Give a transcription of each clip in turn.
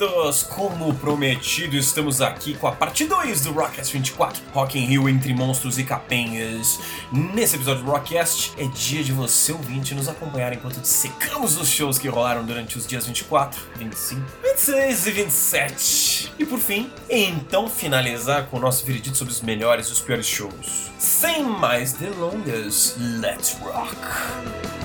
queridos! Como prometido, estamos aqui com a parte 2 do Rockcast 24, Rock in Rio entre monstros e capengas. Nesse episódio do Rockcast, é dia de você ouvinte nos acompanhar enquanto dissecamos os shows que rolaram durante os dias 24, 25, 26 e 27. E por fim, então finalizar com o nosso veredito sobre os melhores e os piores shows. Sem mais delongas, let's rock!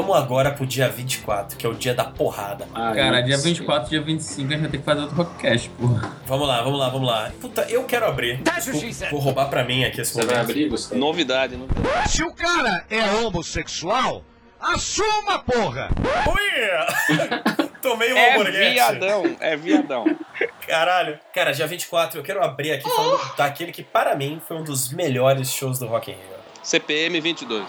Vamos agora pro dia 24, que é o dia da porrada. Ai, Cara, dia sei. 24, dia 25 a gente vai ter que fazer outro podcast, porra. Vamos lá, vamos lá, vamos lá. Puta, eu quero abrir. Vou, vou roubar pra mim aqui esse Você vai momento. abrir, Gustavo? Novidade, novidade. Se o cara é homossexual, assuma, porra! Ui! Tomei um É hamburguete. viadão, é viadão. Caralho. Cara, dia 24, eu quero abrir aqui falando daquele que, para mim, foi um dos melhores shows do Rock in Rio. CPM 22.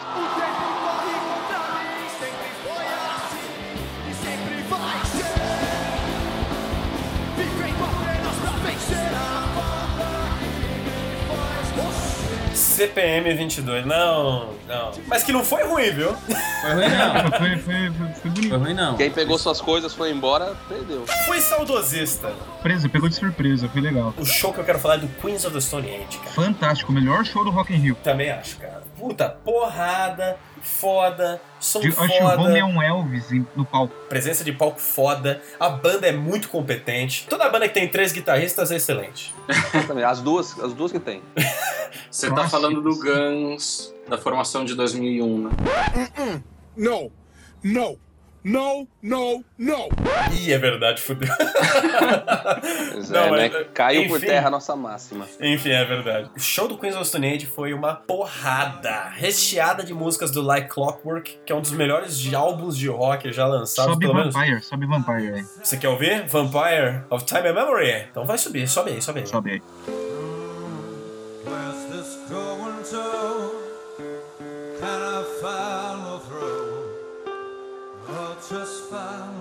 CPM 22, não, não. Mas que não foi ruim, viu? Foi ruim não. Foi, foi, foi, foi bonito. Foi ruim não. Quem pegou suas coisas foi embora, perdeu. Foi saudosista. Surpresa, pegou de surpresa, foi legal. O show que eu quero falar é do Queens of the Stone Age, cara. Fantástico, o melhor show do Rock in Rio. Também acho, cara. Puta, porrada, foda, som acho Home foda, é um Elvis no palco. presença de palco foda, a banda é muito competente. Toda banda que tem três guitarristas é excelente. As duas, as duas que tem. Você tá falando do Guns, da formação de 2001, né? No, no, no, no, no! Ih, é verdade, fudeu. Pois Não, é, mas, né? Caiu por enfim. terra a nossa máxima. Enfim, é verdade. O show do Queens of Stone Age foi uma porrada, recheada de músicas do Like Clockwork, que é um dos melhores de álbuns de rock já lançados, sobe pelo menos. Vampire, sobe Vampire aí. Você quer ouvir? Vampire of Time and Memory? Então vai subir, sobe aí, sobe aí. Sobe aí. Where's this going to? just found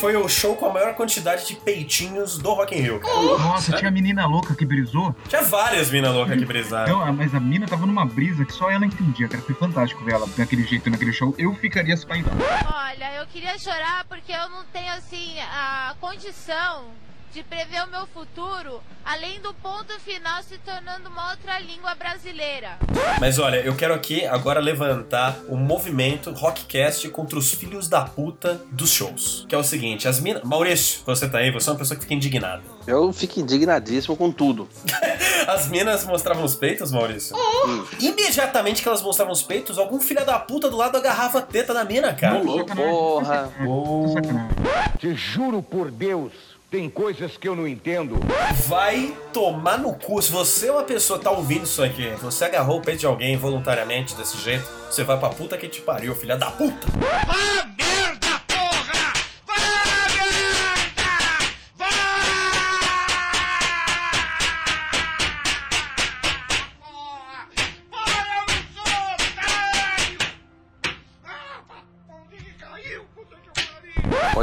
foi o show com a maior quantidade de peitinhos do Rock in Rio, cara. Nossa, tinha a menina louca que brisou. Tinha várias minas loucas que brisaram. Não, mas a mina tava numa brisa que só ela entendia, cara. Foi fantástico ver ela daquele jeito naquele show. Eu ficaria espaidado. Olha, eu queria chorar porque eu não tenho assim a condição de prever o meu futuro, além do ponto final se tornando uma outra língua brasileira. Mas olha, eu quero aqui agora levantar o movimento Rockcast contra os filhos da puta dos shows. Que é o seguinte, as minas... Maurício, você tá aí, você é uma pessoa que fica indignada. Eu fico indignadíssimo com tudo. As minas mostravam os peitos, Maurício? Imediatamente que elas mostravam os peitos, algum filho da puta do lado agarrava a teta da mina, cara. Louco. Porra. Sacanagem. Te juro por Deus, tem coisas que eu não entendo. Vai tomar no cu. Se você é uma pessoa que tá ouvindo isso aqui, você agarrou o peito de alguém voluntariamente desse jeito, você vai pra puta que te pariu, filha da puta. Ah,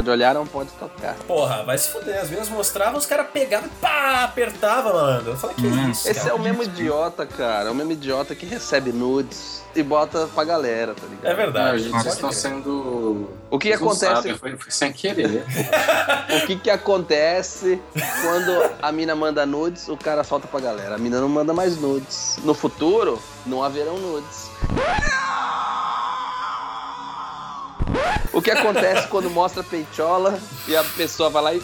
Pode olhar, não pode tocar. Porra, vai se fuder. As minas mostravam, os caras pegavam e pá, apertava, mano. Eu falei, que Hum. isso, Esse é cara? o mesmo idiota, cara. É o mesmo idiota que recebe nudes e bota pra galera, tá ligado? É verdade. gente, pode vocês estão crer. sendo. O que acontece- Foi, foi sem querer. O que que acontece quando a mina manda nudes, o cara solta pra galera. A mina não manda mais nudes. No futuro, não haverão nudes. O que acontece quando mostra peitola e a pessoa vai lá e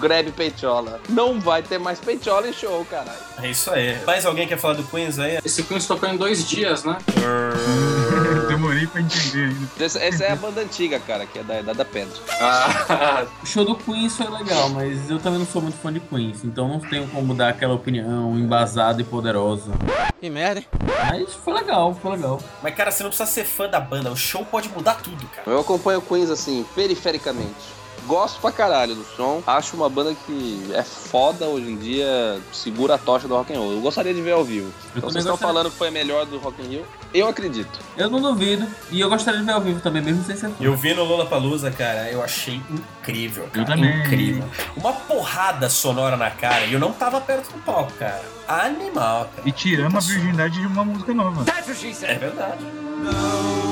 grab peitola? Não vai ter mais peitola em show, caralho. É isso aí. Mais alguém quer falar do Queens aí? Esse Queens tocou em dois dias, né? Demorei pra entender ainda. Essa, essa é a banda antiga, cara, que é da Idade da Pedra. Ah, O show do Queens foi legal, mas eu também não sou muito fã de Queens, então não tenho como dar aquela opinião embasada e poderosa. Que merda, hein? Mas foi legal, foi legal. Mas, cara, você não precisa ser fã da banda. O show pode mudar tudo, cara. Eu acompanho o Queens, assim, perifericamente. Gosto pra caralho do som. Acho uma banda que é foda hoje em dia, segura a tocha do rock and roll. Eu gostaria de ver ao vivo. Eu Então vocês estão falando que foi a melhor do Rock in Rio? Eu acredito. Eu não duvido, e eu gostaria de ver ao vivo também, mesmo sem ser fã. Eu vi no Lollapalooza, cara, eu achei incrível, cara. Eu também. Incrível. Uma porrada sonora na cara e eu não tava perto do palco, cara. Animal, cara. E tiramos a virgindade de uma música nova. É verdade. One,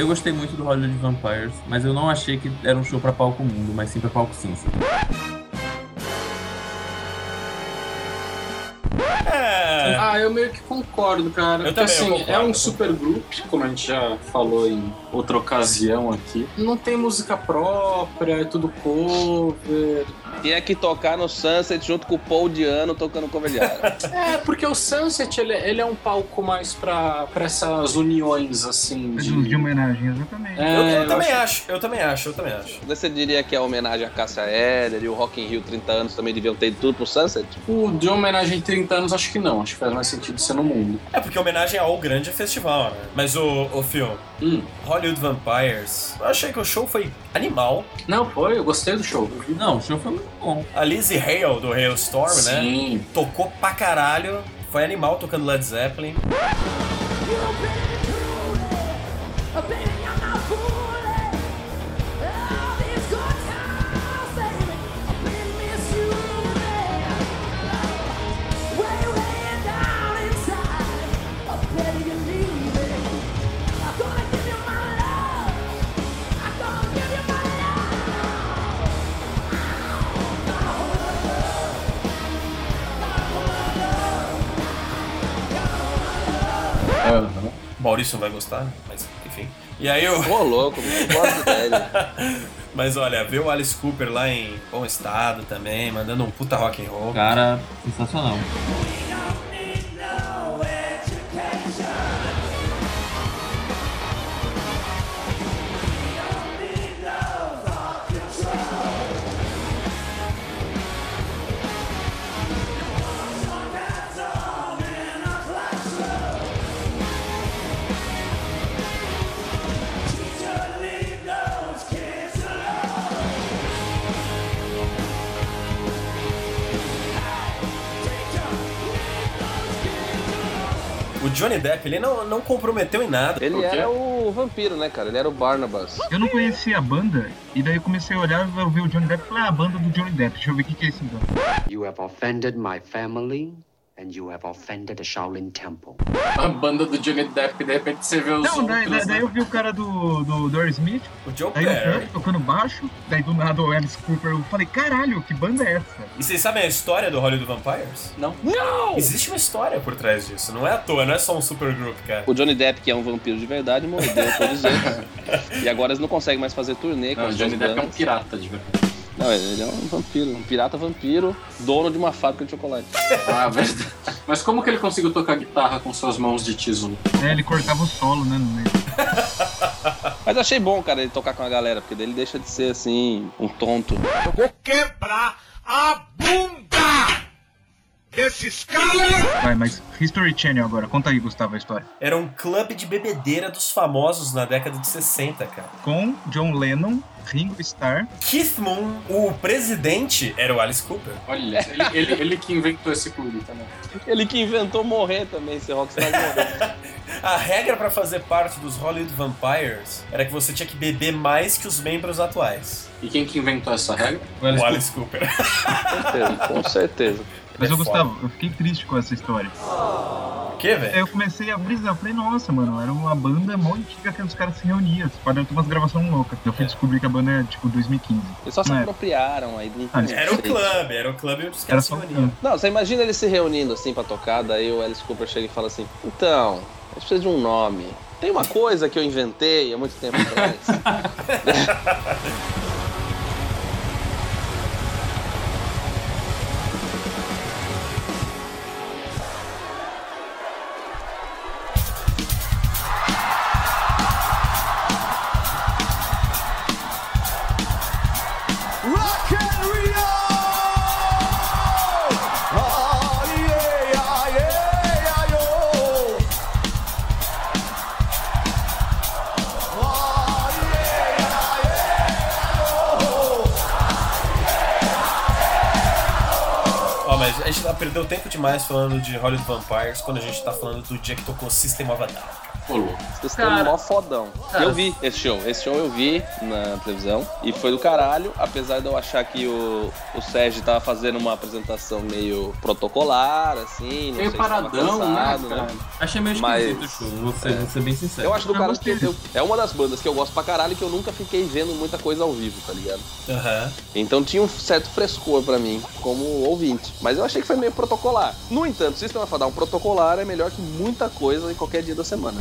Eu gostei muito do Hollywood Vampires, mas eu não achei que era um show pra palco mundo, mas sim pra palco cinza. Ah, eu meio que concordo, cara. Eu Porque também, eu assim, concordo. é um super grupo, como a gente já falou em outra ocasião aqui. Não tem música própria, é tudo cover. Tinha que tocar no Sunset junto com o Paul Diano tocando cover de. É, porque o Sunset, ele, ele é um palco mais pra, pra essas uniões, assim, De, de... homenagem, exatamente. É, eu, eu eu também acho- acho, eu também acho, eu também acho. Você diria que é homenagem a Cássia Eller e o Rock in Rio 30 anos também deviam ter tudo pro Sunset? O de homenagem em 30 anos, acho que não. Acho que faz mais sentido ser no mundo. É porque homenagem ao grande festival, né? Mas o, o filme, Hum. Hollywood Vampires, eu achei que o show foi animal. Não, foi, eu gostei do show. Não, o show foi muito bom. A Lizzie Hale, do Hailstorm, né? Sim. Tocou pra caralho. Foi animal tocando Led Zeppelin. Maurício não vai gostar, mas enfim. E aí o. Ô, louco, eu gosto dele. Mas olha, ver o Alice Cooper lá em bom estado também, mandando um puta rock and roll. Cara, sensacional. Johnny Depp, ele não, não comprometeu em nada. Ele era o vampiro, né, cara? Ele era o Barnabas. Eu não conhecia a banda, e daí eu comecei a olhar, eu vi o Johnny Depp e falei, ah, a banda do Johnny Depp, deixa eu ver o que, que é isso então. You have offended my family, and you have offended the Shaolin Temple. A banda do Johnny Depp, de repente você vê os Não, daí, outros, daí, daí né? eu vi o cara do, do, do Aerosmith, O Joe daí o Perry. Kurt tocando baixo, daí do nada o Alice Cooper, eu falei, caralho, que banda é essa? E vocês sabem a história do Hollywood Vampires? Não. Existe uma história por trás disso, não é à toa, não é só um supergroup, cara. O Johnny Depp, que é um vampiro de verdade, morreu todos eles. E agora eles não conseguem mais fazer turnê com Não, o Johnny Depp é um pirata, de verdade. Não, ele é um vampiro, um pirata vampiro, dono de uma fábrica de chocolate. Ah, verdade. Mas como que ele conseguiu tocar guitarra com suas mãos de tesouro? É, ele cortava o solo, né, no meio. Mas achei bom, cara, ele tocar com a galera, porque daí ele deixa de ser, assim, um tonto. Eu vou quebrar a bunda desses caras! Vai, mas History Channel agora, conta aí, Gustavo, a história. Era um clube de bebedeira dos famosos na década de 60, cara. Com John Lennon, Ringo Starr, Keith Moon, o presidente, era o Alice Cooper. Olha, ele, ele, ele que inventou esse clube também. Ele que inventou morrer também, ser rockstar morrer. A regra pra fazer parte dos Hollywood Vampires era que você tinha que beber mais que os membros atuais. E quem que inventou essa regra? O Alice O Alice Cooper. Com certeza, com certeza. Mas, É foda. Gustavo, eu fiquei triste com essa história. quê, velho? Eu comecei a brisar, eu falei, nossa, mano, era uma banda mó antiga que os caras se reuniam, para ter umas gravações loucas. Eu fui descobrir que a banda é tipo 2015. Eles só se é. apropriaram aí de um Ah, Era o clube, era o clube onde os Era caras se só um reuniam. Não, você imagina eles se reunindo assim pra tocar, daí o Alice Cooper chega e fala assim: Então, a gente precisa de um nome. Tem uma coisa que eu inventei há muito tempo atrás. perdeu tempo demais falando de Hollywood Vampires quando a gente tá falando do dia que tocou System of a Down. Louco. Vocês estão mó fodão. Cara. Eu vi esse show. Esse show eu vi na televisão e foi do caralho, apesar de eu achar que o, o Sérgio tava fazendo uma apresentação meio protocolar, assim. Não Meio se paradão, né, cansado, cara? Achei meio Mas- esquisito o show, vou ser, vou ser bem sincero. Eu acho do Eu cara gostei. que eu- é uma das bandas que eu gosto pra caralho que eu nunca fiquei vendo muita coisa ao vivo, tá ligado? Aham. Então tinha um certo frescor pra mim, como ouvinte. Mas eu achei que foi meio protocolar. No entanto, System of a Down protocolar é melhor que muita coisa em qualquer dia da semana.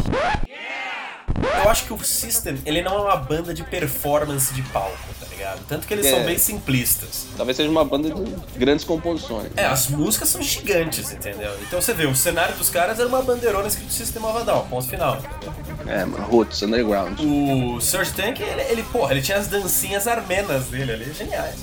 Eu acho que o System, ele não é uma banda de performance de palco, tá ligado? Tanto que eles É. são bem simplistas. Talvez seja uma banda de grandes composições. É, as músicas são gigantes, entendeu? Então você vê, o cenário dos caras era uma bandeirona escrito System of a Down, ponto final. entendeu? É, mano, Roots, Underground. O Surge Tank, ele, ele, porra, ele tinha as dancinhas armenas dele ali, geniais.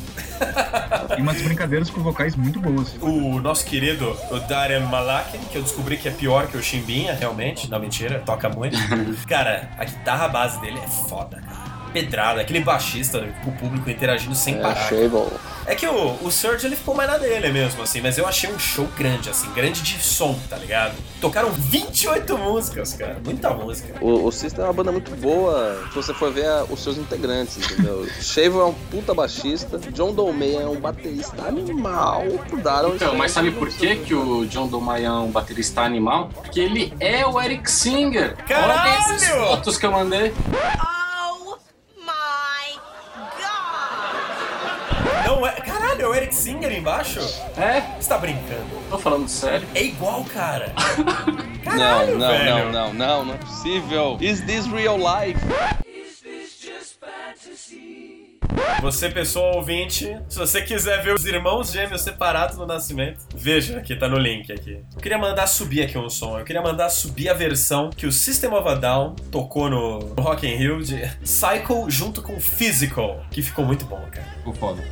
E umas brincadeiras com vocais muito boas. O nosso querido, o Darren Malakin, que eu descobri que é pior que o Chimbinha, realmente. Não, mentira, toca muito. cara, a guitarra base dele é foda, cara. Pedrada, aquele baixista né, com o público interagindo sem É, parar. achei bom. É que o, o Surge ele ficou mais na dele mesmo, assim, mas eu achei um show grande, assim, grande de som, tá ligado? Tocaram 28 músicas, cara, muita música. O, o System é uma banda muito boa se você for ver a- os seus integrantes, entendeu? Shaver é um puta baixista, John Dolmayan é um baterista animal, mudaram Então, mas sabe por que, que o John Domayan é um baterista animal? Porque ele é o Eric Singer. Caralho! Olha essas fotos que eu mandei. Oh my god! Não é. Eric Singer embaixo? É, Você tá brincando? tô falando sério. É igual, cara. Não, Caralho, não, velho. não, não, não, não é possível. Is this real life? Você, pessoa ouvinte, se você quiser ver os irmãos gêmeos separados no nascimento, veja, aqui tá no link aqui. Eu queria mandar subir aqui um som. Eu queria mandar subir a versão que o System of a Down tocou no no Rock in Rio de Cycle junto com Physical, que ficou muito bom, cara. Ficou foda.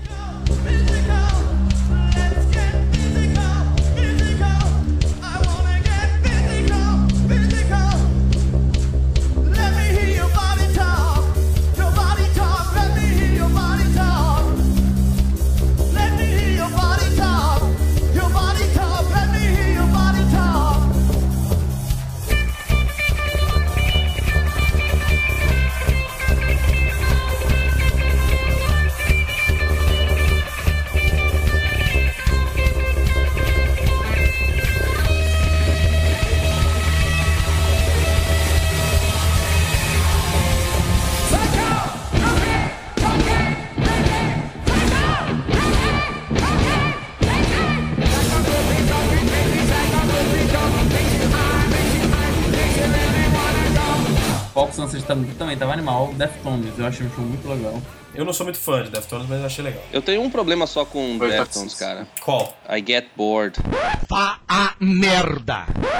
Fox Sunset também, também tava animal. Deftones, eu achei um show muito legal. Eu não sou muito fã de Deftones, mas eu achei legal. Eu tenho um problema só com Foi Deftones, cara. Qual? I get bored.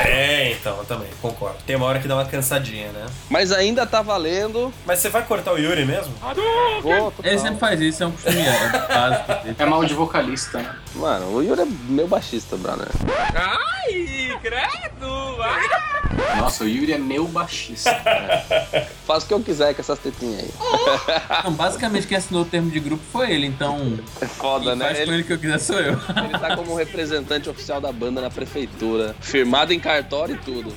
É, então, eu também, concordo. Tem uma hora que dá uma cansadinha, né? Mas ainda tá valendo. Mas você vai cortar o Yuri mesmo? Vou. Ele sempre faz isso, é um costume é, básico. É mal de vocalista, né? Mano, o Yuri é meu baixista, brother. Ai, credo! Ai. Nossa, o Yuri é meu baixista, cara. Faz o que eu quiser com essas tetinhas aí. Não, basicamente quem assinou o termo de grupo foi ele, então. É foda, quem né? Faz com Ele, ele o que eu quiser sou eu. ele tá como representante oficial da banda na prefeitura. Firmado em cartório e tudo.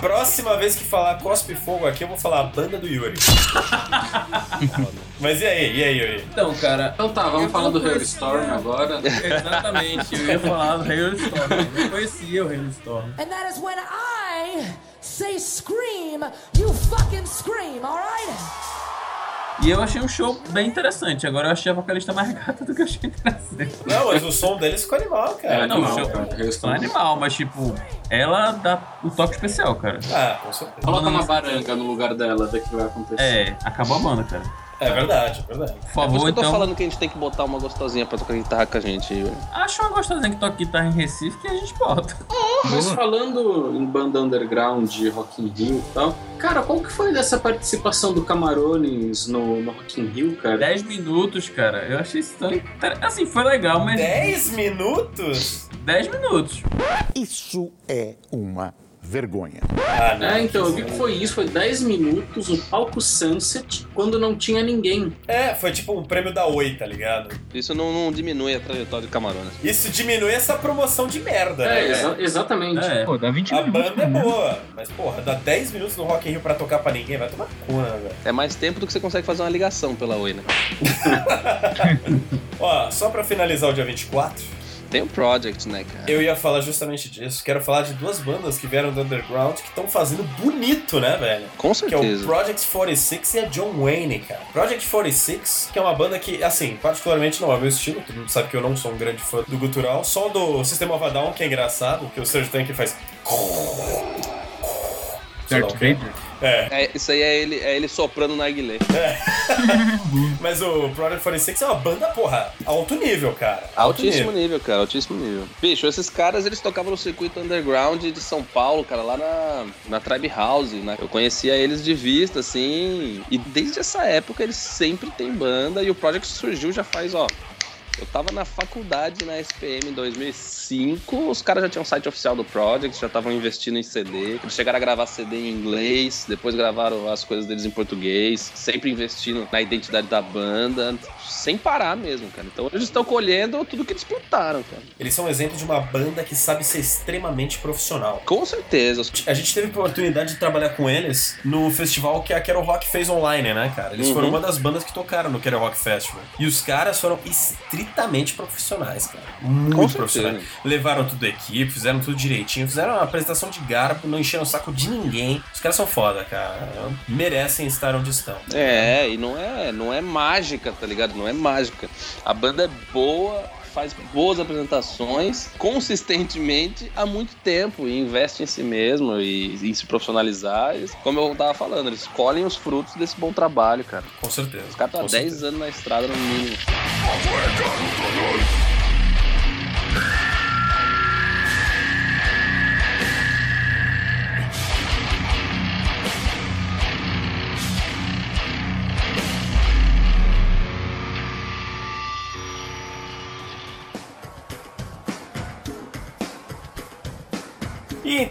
Próxima vez que falar Cospe Fogo aqui, eu vou falar a banda do Yuri. Mas e aí, e aí, Yuri? Então, cara. Então tá, vamos Eu falar do não Hailstorm agora. Exatamente, eu ia falar do Hailstorm. Eu não conhecia o Hailstorm. And that is when I say scream, you fucking scream, alright? E eu achei um show bem interessante. Agora eu achei a vocalista mais gata do que eu achei interessante. Não, mas o som deles ficou animal, cara. É, não, animal, o show é animal, mas tipo, ela dá o toque especial, cara. Ah, com certeza. Coloca uma baranga no lugar dela, que vai acontecer. É, acabou a banda, cara. É verdade, é verdade. Por Por isso favor, que eu tô então. falando que a gente tem que botar uma gostosinha pra tocar guitarra com a gente. Acho uma gostosinha que toca guitarra em Recife que a gente bota. Mas falando em banda underground, Rock in Rio e tal, cara, qual que foi dessa participação do Camarones no, no Rock in Rio, cara? 10 minutos, cara. Eu achei isso tão. Assim, foi legal, mas. 10 minutos? 10 minutos. Isso é uma vergonha. Ah, não. É, então, eu vi que foi isso, foi 10 minutos, o palco Sunset, quando não tinha ninguém. É, foi tipo um prêmio da Oi, tá ligado? Isso não, não diminui a trajetória de Camarões. Isso diminui essa promoção de merda, né? É, velho? exa- exatamente. É. Pô, dá 20 A minutos. banda é né? boa, mas porra, dá 10 minutos no Rock in Rio pra tocar pra ninguém, vai tomar cu, né, velho? É mais tempo do que você consegue fazer uma ligação pela Oi, né? Ó, só pra finalizar o dia 24, Tem o Project, né, cara? eu ia falar justamente disso. Quero falar de duas bandas que vieram do Underground que estão fazendo bonito, né, velho? Com Que é o certeza. Project 46 e a John Wayne, cara. Project 46, que é uma banda que, assim, particularmente não é meu estilo, todo mundo sabe que eu não sou um grande fã do gutural, só do System of a Down, que é engraçado, que o Serge Tank faz... Sei lá Darth o quê. Vader. É, É, isso aí é ele, é ele soprando na narguilé. mas o Project 46 é uma banda, porra, alto nível, cara. Alto Altíssimo nível. nível, cara, altíssimo nível. Bicho, esses caras, eles tocavam no circuito underground de São Paulo, cara, lá na, na Tribe House, né? Eu conhecia eles de vista, assim, e desde essa época eles sempre têm banda, e o Project surgiu já faz, ó... Eu tava na faculdade na SPM em 2005, os caras já tinham um site oficial do Project, já estavam investindo em CD. Eles chegaram a gravar CD em inglês, depois gravaram as coisas deles em português, sempre investindo na identidade da banda, sem parar mesmo, cara. Então eles estão colhendo tudo que eles plantaram, cara. Eles são um exemplo de uma banda que sabe ser extremamente profissional. Com certeza. A gente teve a oportunidade de trabalhar com eles no festival que a Quero Rock fez online, né, cara? Eles Uhum. foram uma das bandas que tocaram no Quero Rock Festival. E os caras foram estritamente profissionais, cara. Muito Com certeza. profissionais. Levaram tudo da equipe, fizeram tudo direitinho, fizeram uma apresentação de garbo, não encheram o saco de ninguém. Os caras são foda, cara. Merecem estar onde estão. É, e não é, não é mágica, tá ligado? Não é mágica. A banda é boa, faz boas apresentações consistentemente há muito tempo e investe em si mesmo e em se profissionalizar. Como eu tava falando, eles colhem os frutos desse bom trabalho, cara. Com certeza. Os caras estão há Com 10 certeza. anos na estrada no mínimo.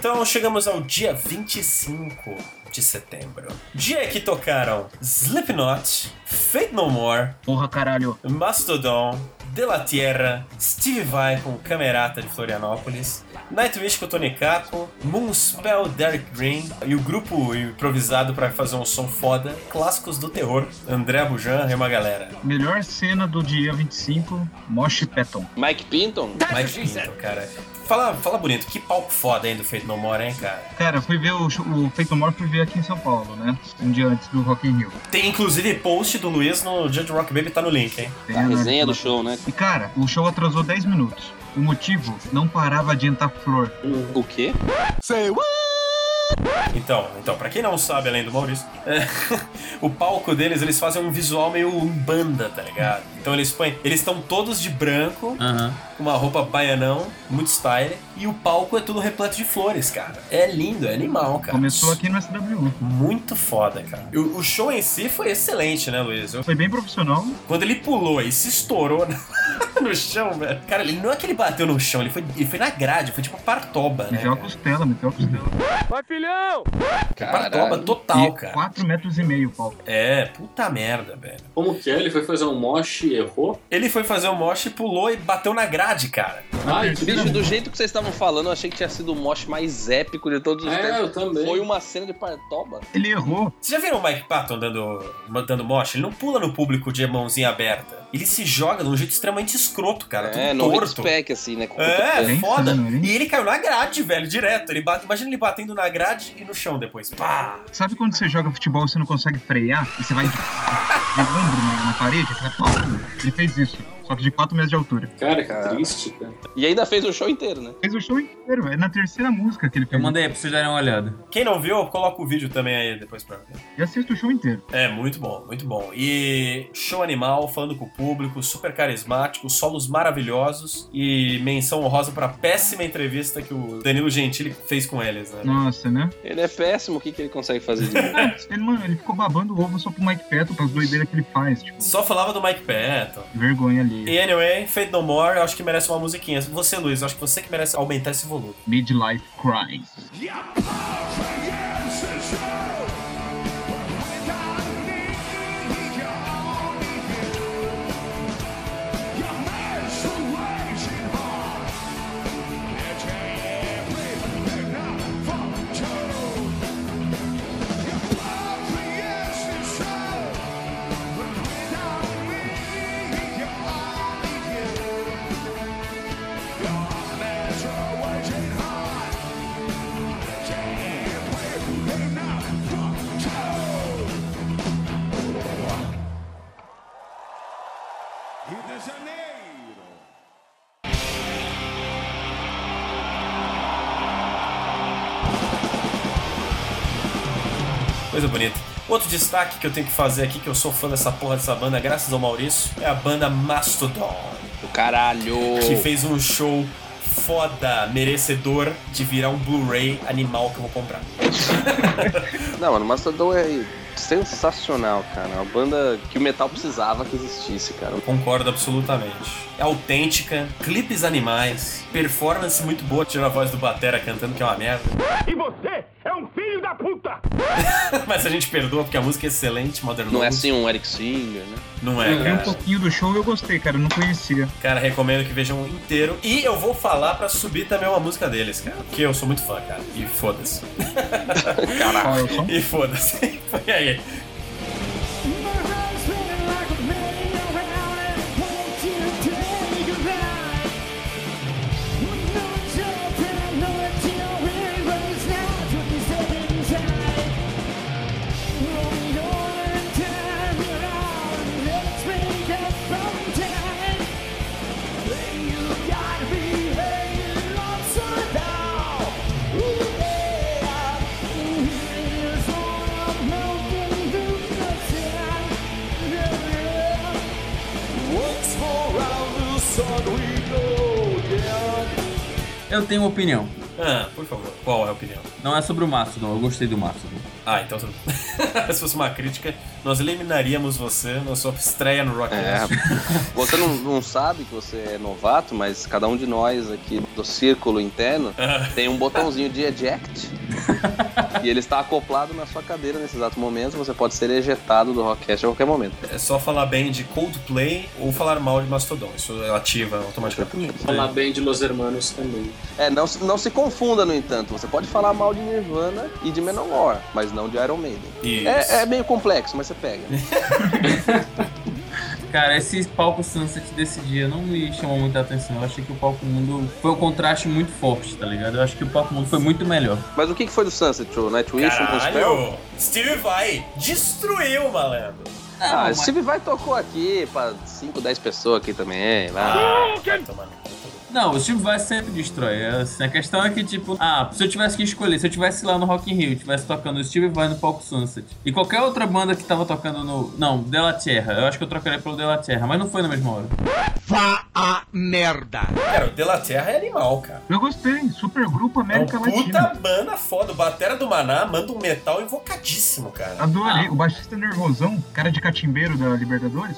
Então chegamos ao dia 25 de setembro. Dia que tocaram Slipknot, Fate No More, Porra, caralho. Mastodon, De La Tierra, Steve Vai com Camerata de Florianópolis, Nightwish com Tony Caco, Moonspell Derek Green e o grupo improvisado pra fazer um som foda, clássicos do terror, André Bujan e uma galera. Melhor cena do dia 25, Mosh Patton. Mike Pinton? Mike Pinto, cara. Fala, fala bonito, que palco foda hein do Fate No More, hein, cara? Cara, fui ver o, o Feito More, fui ver aqui em São Paulo, né? Um dia antes do Rock in Rio. Tem inclusive post do Luiz no Judge Rock Baby, tá no link, hein? Tem A a resenha do show, né? E cara, o show atrasou 10 minutos. O motivo, não parava de entrar flor. O quê? Say what? Então, então, pra quem não sabe, além do Maurício, é, o palco deles, eles fazem um visual meio umbanda, tá ligado? Então eles põem, eles estão todos de branco, Aham. com uma roupa baianão, muito style, e o palco é tudo repleto de flores, cara. É lindo, é animal, cara. Começou aqui no SWU. Muito foda, cara. O, o show em si foi excelente, né, Luiz? Eu- Foi bem profissional. quando ele pulou e se estourou no chão, velho. Cara, ele não é que ele bateu no chão, ele foi, ele foi na grade, foi tipo partoba, né? Meteu a costela, meteu a costela. Vai, filhão! Partoba total, E cara. 4 metros e meio, Paulo. É, puta merda, velho. Como que é? Ele foi fazer um mosh e errou? Ele foi fazer o mosh, pulou e bateu na grade, cara. Ai, Bicho, do jeito que vocês estavam falando, eu achei que tinha sido o mosh mais épico de todos os É, tempos. eu também. Foi uma cena de partoba. Ele errou. Vocês já viram o Mike Patton dando, dando mosh? Ele não pula no público de mãozinha aberta. Ele se joga de um jeito extremamente escroto, cara. É, tudo no torto. spec assim, né? É, cotovelo. foda. insano, é E ele caiu na grade, velho, direto. Ele bate, imagina ele batendo na grade e no chão depois. Pá! Sabe quando você joga futebol e você não consegue frear? E você vai de, de ombro na, na parede? Pau. Ele fez isso. Só que de 4 metros de altura. Cara, que triste, cara. E ainda fez o show inteiro, né? Fez o show inteiro. É na terceira música que ele Eu fez. mandei aí pra vocês darem uma olhada. Quem não viu, coloca o vídeo também aí depois pra ver. E assista o show inteiro. É, muito bom, muito bom. E show animal, falando com o público, super carismático, solos maravilhosos e menção honrosa pra péssima entrevista que o Danilo Gentili fez com eles, né? Nossa, né? Ele é péssimo, o que, que ele consegue fazer de? Ele, mano, ele ficou babando o ovo só pro Mike Patton, pras doideiras que ele faz. Tipo, Só falava do Mike Patton. vergonha ali. E anyway, Fate No More, eu acho que merece uma musiquinha. Você, Luiz, acho que você que merece aumentar esse volume. Midlife Crisis. Rio Coisa bonita. Outro destaque que eu tenho que fazer aqui, que eu sou fã dessa porra dessa banda, graças ao Maurício, é a banda Mastodon. Do caralho! Que fez um show foda, merecedor de virar um Blu-ray animal que eu vou comprar. Não, mano, Mastodon é sensacional, cara. É uma banda que o metal precisava que existisse, cara. Concordo absolutamente. É autêntica, clipes animais, performance muito boa, tirando a voz do Batera cantando que é uma merda. E você da puta! Mas a gente perdoa porque a música é excelente, Modern Não é assim um Eric Singer, né? Não eu é, vi um pouquinho do show e eu gostei, cara. Eu não conhecia. Cara, recomendo que vejam inteiro. E eu vou falar pra subir também uma música deles, cara. Porque eu sou muito fã, cara. E foda-se. Qual é? E foda-se. Foi aí. Eu tenho uma opinião. Ah, por favor. Qual é a opinião? Não é sobre o Mastodon, eu gostei do Mastodon. Ah, então tudo. Se fosse uma crítica, nós eliminaríamos você na sua estreia no Rock É, você não, não sabe que você é novato, mas cada um de nós aqui do círculo interno tem um botãozinho de eject. e ele está acoplado na sua cadeira nesse exato momento. Você pode ser ejetado do Rockcast a qualquer momento. É só falar bem de Coldplay ou falar mal de Mastodon. Isso ativa automaticamente. Falar bem de Los Hermanos também. É, não, se- não se confunda, no entanto. Você pode falar mal de Nirvana e de Manowar, mas não de Iron Maiden. Isso. É, é meio complexo, mas você pega. Cara, esse palco Sunset desse dia não me chamou muita atenção. Eu achei que o palco mundo foi um contraste muito forte, tá ligado? Eu acho que o palco mundo foi muito melhor. Mas o que que foi do Sunset Show? Nightwish, Spell? Caralho! Steve vai! Destruiu, malandro! Ah, mas- Steve vai tocou aqui pra 5, 10 pessoas aqui também. Lá. Ah, vai tomar no cu. Não, o Steve Vai sempre destrói. É, assim, a questão é que, tipo, ah, se eu tivesse que escolher, se eu tivesse lá no Rock in Rio, e tivesse tocando o Steve Vai no palco Sunset, e qualquer outra banda que tava tocando no. Não, De La Terra, eu acho que eu trocaria pelo De La Terra, mas não foi na mesma hora. Vá a merda! Cara, o De La Terra é animal, cara. Eu gostei. Super grupo É um América puta Latina. banda foda. O Batera do Maná manda um metal invocadíssimo, cara. Adorei. O baixista nervosão, cara de catimbeiro da Libertadores.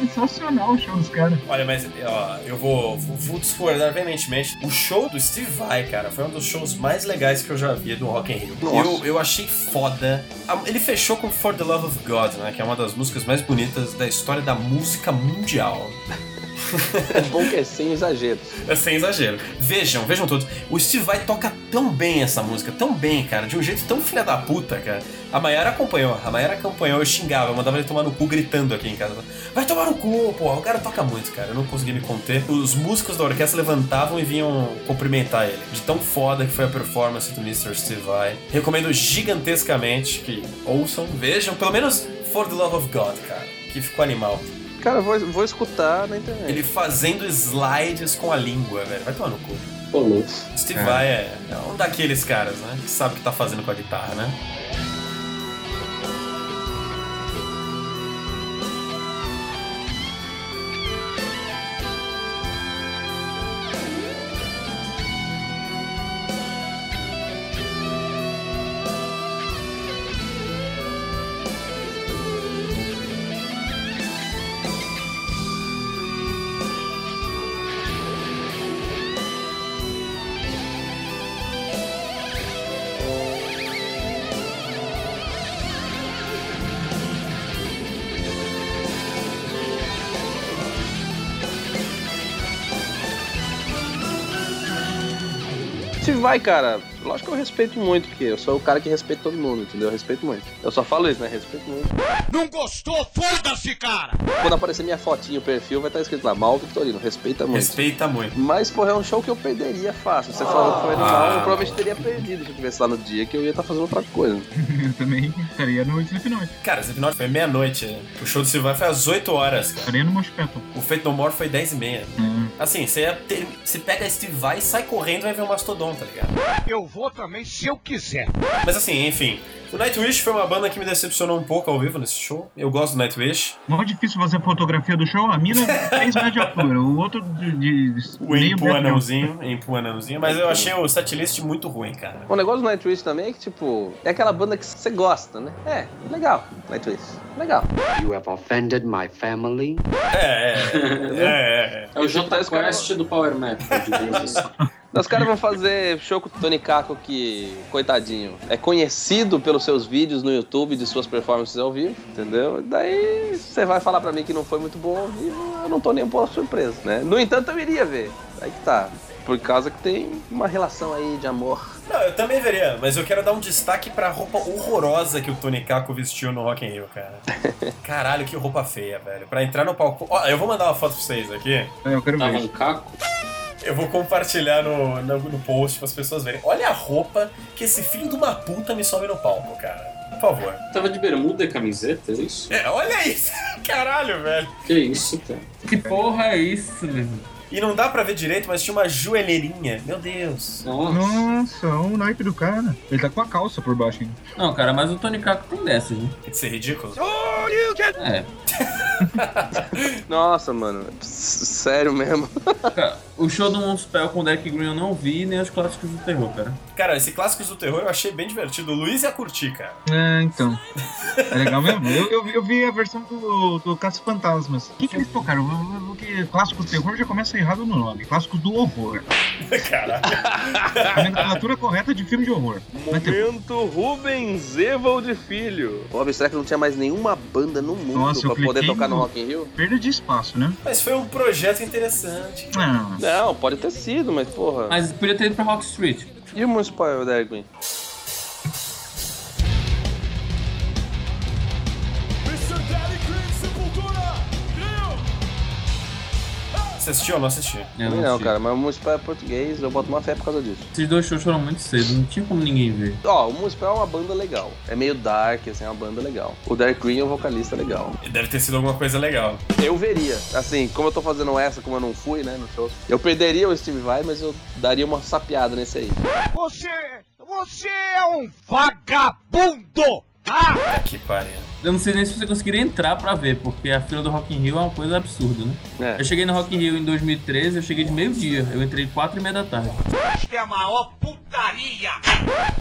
Sensacional o show dos caras. Olha, mas ó, eu vou, vou, vou discordar veementemente. O show do Steve Vai, cara, foi um dos shows mais legais que eu já vi do Rock in Rio. Eu, eu achei foda. Ele fechou com For the Love of God, né? Que é uma das músicas mais bonitas da história da música mundial. É bom que é sem exageros. É sem exagero. Vejam, vejam todos. O Steve Vai toca tão bem essa música, tão bem, cara, de um jeito tão filha da puta, cara. A Mayara acompanhou, a Mayara acompanhou, eu xingava, eu mandava ele tomar no cu gritando aqui em casa. Vai tomar no cu, porra, o cara toca muito, cara, eu não consegui me conter. Os músicos da orquestra levantavam e vinham cumprimentar ele. De tão foda que foi a performance do Mr. Steve Vai. Recomendo gigantescamente que ouçam, vejam, pelo menos For the Love of God, cara, que ficou animal. Cara, vou, vou escutar na internet. Ele fazendo slides com a língua, velho. Vai tomar no cu. Pô, louco. Steve É. Vai é, é um daqueles caras, né? Que sabe o que tá fazendo com a guitarra, né? Vai, cara, lógico que eu respeito muito, porque eu sou o cara que respeita todo mundo, entendeu? Eu respeito muito. Eu só falo isso, né? Respeito muito. Não gostou? Foda-se, cara! Quando aparecer minha fotinha, o perfil, vai estar escrito lá, Mal Victorino, respeita muito. Respeita muito. Mas, porra, é um show que eu perderia fácil. Você falou que foi no Ah. mal, eu provavelmente teria perdido se eu tivesse lá no dia, que eu ia estar fazendo outra coisa. Eu também estaria no Slipknot. Cara, Slipknot foi meia-noite. O show do Vai foi às 8 horas, cara. Estaria no Mosh Phantom. O Fate No More foi 10 e meia. Hum. Assim, você, ia ter- você pega Steve Vai, sai correndo e vai ver o Mastodon, tá ligado? Eu vou também se eu quiser. Mas assim, enfim. O Nightwish foi uma banda que me decepcionou um pouco ao vivo nesse show. Eu gosto do Nightwish. Mó difícil fazer fotografia do show. A mina é 3 metros de altura, o outro de, de O de anãozinho, Empu anãozinho. Mas eu achei o setlist muito ruim, cara. O negócio do Nightwish também é que, tipo, é aquela banda que você gosta, né? É, legal, Nightwish. Legal. You have offended my family. É, é, é, é. É o J Quest do Power digamos assim. Os caras vão fazer show com o Tony Kako, que, coitadinho, é conhecido pelos seus vídeos no YouTube de suas performances ao vivo, entendeu? Daí você vai falar pra mim que não foi muito bom ao vivo, eu não tô nem um pouco surpreso, né? No entanto, eu iria ver. Aí que tá. Por causa que tem uma relação aí de amor. Não, eu também veria, mas eu quero dar um destaque pra roupa horrorosa que o Tony Kako vestiu no Rock in Rio, cara. Caralho, que roupa feia, velho. Pra entrar no palco... Ó, eu vou mandar uma foto pra vocês aqui. É, eu quero Tava ver. um caco. Eu vou compartilhar no, no, no post para as pessoas verem. Olha a roupa que esse filho de uma puta me sobe no palco, cara. Por favor. Tava de bermuda e camiseta, é isso? É, olha isso! Caralho, velho. Que isso, cara? Que porra é isso, meu? E não dá pra ver direito, mas tinha uma joelheirinha. Meu Deus. Nossa. Nossa, olha o naipe do cara. Ele tá com a calça por baixo ainda. Não, cara, mas o Tony Kako tem dessas, né? Tem que ser ridículo. É. Nossa, mano, sério mesmo. Cara, o show do Monspell com o Derek Green eu não vi, nem os clássicos do terror, cara. Cara, esse Clássicos do Terror eu achei bem divertido. O Luiz ia curtir, cara. É, então. É legal mesmo. Eu, eu, vi- eu vi a versão do, do Caça Fantasmas. O que, que eles tocaram? Porque Clássicos do Terror já começa errado no nome. Clássicos do Horror. Caralho. A nomenclatura correta de filme de horror. Momento Rubens Evald Filho. Pô, será que não tinha mais nenhuma banda no mundo Nossa, pra poder tocar no no- Rock in Rio? Perda de espaço, né? Mas foi um projeto interessante. Ah, Não, pode ter sido, mas porra. Mas podia ter ido pra Rock Street. E o Municipal Derek Green? Você assistiu ou não assistiu? Eu não, cara, mas o Municipal é português, eu boto uma fé por causa disso. Esses dois shows foram muito cedo, não tinha como ninguém ver. Ó, o Municipal é uma banda legal. É meio dark, assim, é uma banda legal. O Derek Green é um vocalista legal. Deve ter sido alguma coisa legal. Eu veria. Assim, como eu tô fazendo essa, como eu não fui, né, no show. Eu perderia o Steve Vai, mas eu daria uma sapiada nesse aí. Você. Você é um vagabundo! Tá que pariu. Eu não sei nem se você conseguiria entrar pra ver, porque a fila do Rock in Rio é uma coisa absurda, né? É. Eu cheguei no Rock in Rio em 2013, eu cheguei de meio-dia. Eu entrei quatro e meia da tarde. Isto é a maior putaria!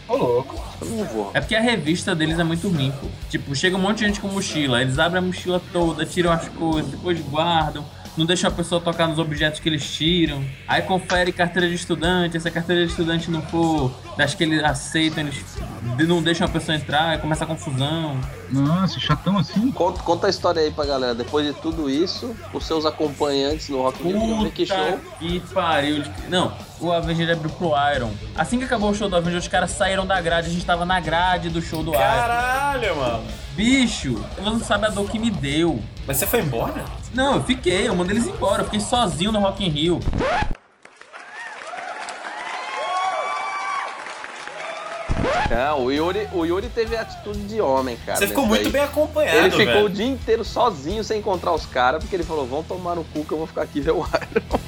Ô, louco. Eu não vou. É porque a revista deles é muito ruim, pô. Tipo, chega um monte de gente com mochila, eles abrem a mochila toda, tiram as coisas, depois guardam, não deixam a pessoa tocar nos objetos que eles tiram. Aí confere carteira de estudante, se a carteira de estudante não for das que eles aceitam, eles não deixam a pessoa entrar, aí começa a confusão. Nossa, chatão assim. Conta, conta a história aí pra galera. Depois de tudo isso, os seus acompanhantes no Rock in Rio que show. Que pariu. Não, o Avenged abriu pro Iron. Assim que acabou o show do Avenged, os caras saíram da grade, a gente tava na grade do show do Iron. Caralho, mano. Bicho, você não sabe a dor que me deu. Mas você foi embora? Não, eu fiquei, eu mandei eles embora, eu fiquei sozinho no Rock in Rio. Não, o Yuri, o Yuri teve atitude de homem, cara. Você ficou muito aí. bem acompanhado, Ele ficou velho. o dia inteiro sozinho sem encontrar os caras, porque ele falou: vão tomar no cu que eu vou ficar aqui ver o Iron.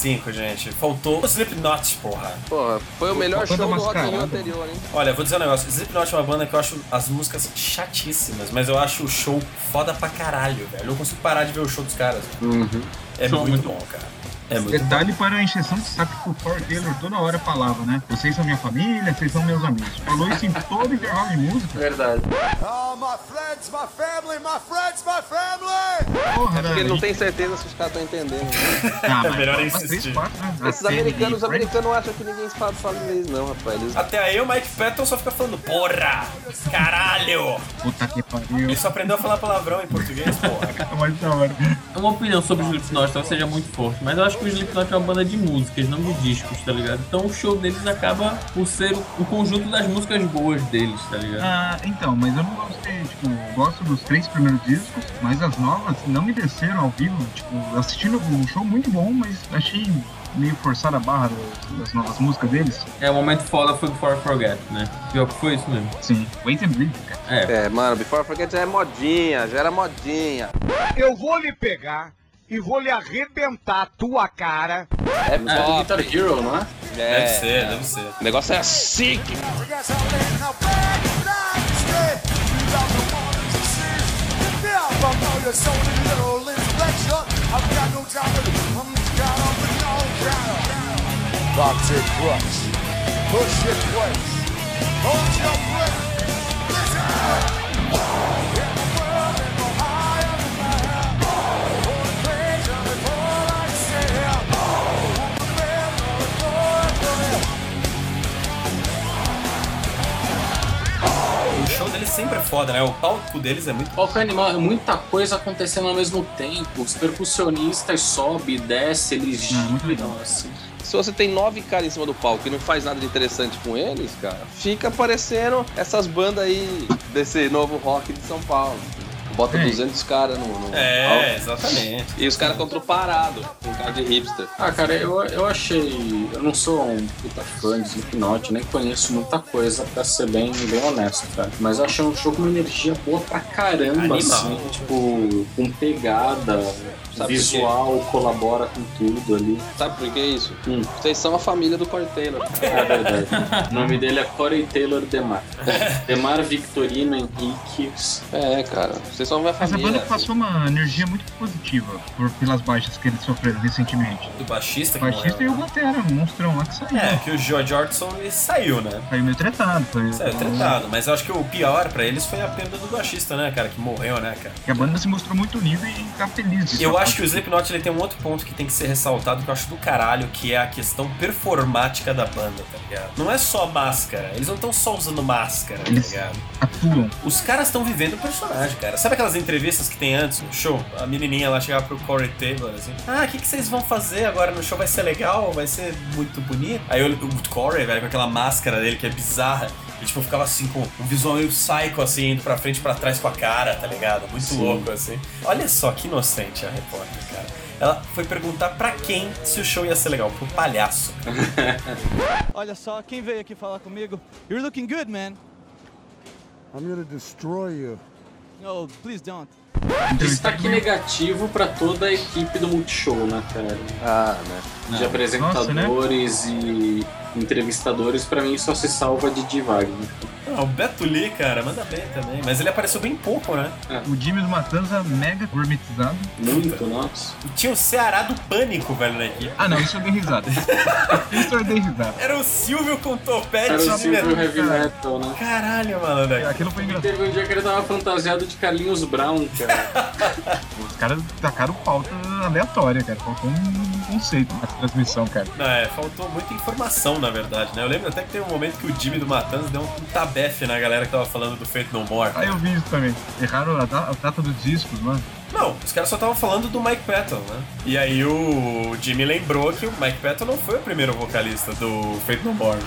5, gente. Faltou o Slipknot, porra. Porra, foi o melhor show do Rock in Rio anterior, hein? Olha, vou dizer um negócio. Slipknot é uma banda que eu acho as músicas chatíssimas, mas eu acho o show foda pra caralho, velho. Eu não consigo parar de ver o show dos caras. Uhum. É muito, muito bom, cara. É bom. Detalhe para a encheção de saco que o Thor Taylor toda hora falava, né? Vocês são minha família, vocês são meus amigos. Falou isso em todo intervalo de música. Verdade. Oh, my friends, my family, my friends, my family! Porra, É porque ele não né? tem certeza se os caras estão entendendo. né? Ah, É mas melhor umas insistir. três, quatro, né? Esses série americanos, os americanos acham que ninguém fala, fala inglês, não, rapaz. Eles... Até aí o Mike Patton só fica falando, porra! Caralho! Puta que pariu. Ele só aprendeu a falar palavrão em português, porra. É mais da hora. Uma opinião sobre o Slipknot talvez seja muito forte, mas eu acho que o Slipknot é uma banda de músicas, não de discos, tá ligado? Então o show deles acaba por ser o, conjunto das músicas boas deles, tá ligado? Ah, então, mas eu não gostei, tipo, gosto dos três primeiros discos, mas as novas não me desceram ao vivo, tipo, assistindo um show muito bom, mas achei meio forçada a barra das, novas músicas deles. É, o momento foda foi o For Forget, né? Pior que foi isso mesmo. Sim, Wait and Bleed, cara. É, É, mano, Before I Forget já é modinha, já era modinha. Eu vou lhe pegar e vou lhe arrebentar a tua cara. É É do pop. Guitar Hero, não é? É, Deve ser, deve ser. O negócio é sick. Box it clutch. Push it twice. Hold your breath. Listen deles sempre é foda, né? O palco deles é muito. Palco animal, é muita coisa acontecendo ao mesmo tempo. Os percussionistas sobe, desce, eles giram, assim. Se você tem nove caras em cima do palco e não faz nada de interessante com eles, cara, fica parecendo essas bandas aí desse novo rock de São Paulo. Bota É. 200 caras no, no É, exatamente. E os caras contra o parado, com cara de hipster. Ah, cara, eu, eu achei. Eu não sou um puta fã de Slipknot, nem conheço muita coisa, pra ser bem, bem honesto, cara. Mas eu achei um show com uma energia boa pra caramba, Animal. assim. Tipo, com pegada, Sabe visual, colabora com tudo ali. Sabe por que isso? Hum. Vocês são a família do Corey Taylor. É verdade. o nome dele é Corey Taylor Demar. Demar Victorino Henriques. É, cara. Vocês são minha Mas a família. banda passou uma energia muito positiva por, pelas baixas que eles sofreram recentemente. Do baixista O que baixista e o Batera, um monstrão lá que saiu. É, que o George Ortson ele saiu, né? Saiu meio tretado. Foi, Saiu tretado, mas eu acho que o pior pra eles foi a perda do baixista, né, cara? Que morreu, né, cara? Que a banda se mostrou muito unida e tá feliz. Eu acho que o Slipknot ele tem um outro ponto que tem que ser ressaltado que eu acho do caralho, que é a questão performática da banda, tá ligado? Não é só máscara, eles não estão só usando máscara, tá Eles- ligado? atuam. Os caras estão vivendo o personagem, cara. Sabe Sabe aquelas entrevistas que tem antes do show? A menininha lá chegava pro Corey Taylor assim: Ah, o que, que vocês vão fazer agora no show? Vai ser legal? Vai ser muito bonito? Aí o, o Corey, velho, com aquela máscara dele que é bizarra. E, tipo, ficava assim, com um visual meio psycho, assim, indo pra frente e pra trás com a cara, tá ligado? Muito Sim. louco, assim. Olha só que inocente a repórter, cara. Ela foi perguntar pra quem se o show ia ser legal. Pro palhaço. Olha só, quem veio aqui falar comigo? You're looking good, man. I'm gonna destroy you. No, please don't. Destaque negativo pra toda a equipe do Multishow, né, cara? Ah, né? De apresentadores e entrevistadores, pra mim só se salva de Wagner. Ah, o Beto Lee, cara, manda bem também. Mas ele apareceu bem pouco, né? O Jimmy do Matanza mega gourmetizado. Muito, nossa. E tinha o Ceará do Pânico, velho, na equipe. Ah, não, isso eu dei risada. isso eu dei risada. Era o Silvio com topete Era o de Silvio metal. Heavy Metal, né? Caralho, mano. Aquilo foi engraçado. Teve um dia que ele tava fantasiado de Carlinhos Brown, cara. Os caras tacaram pauta aleatória, cara. Faltou um conceito na transmissão, cara. Não, é, faltou muita informação, na verdade, né? Eu lembro até que teve um momento que o Jimmy do Matanza deu um tabefe na galera que tava falando do Fate No More. Ah, eu vi isso também. Erraram a, da- a data dos discos, mano. Não, os caras só estavam falando do Mike Patton, né? E aí o Jimmy lembrou que o Mike Patton não foi o primeiro vocalista do Fate No More.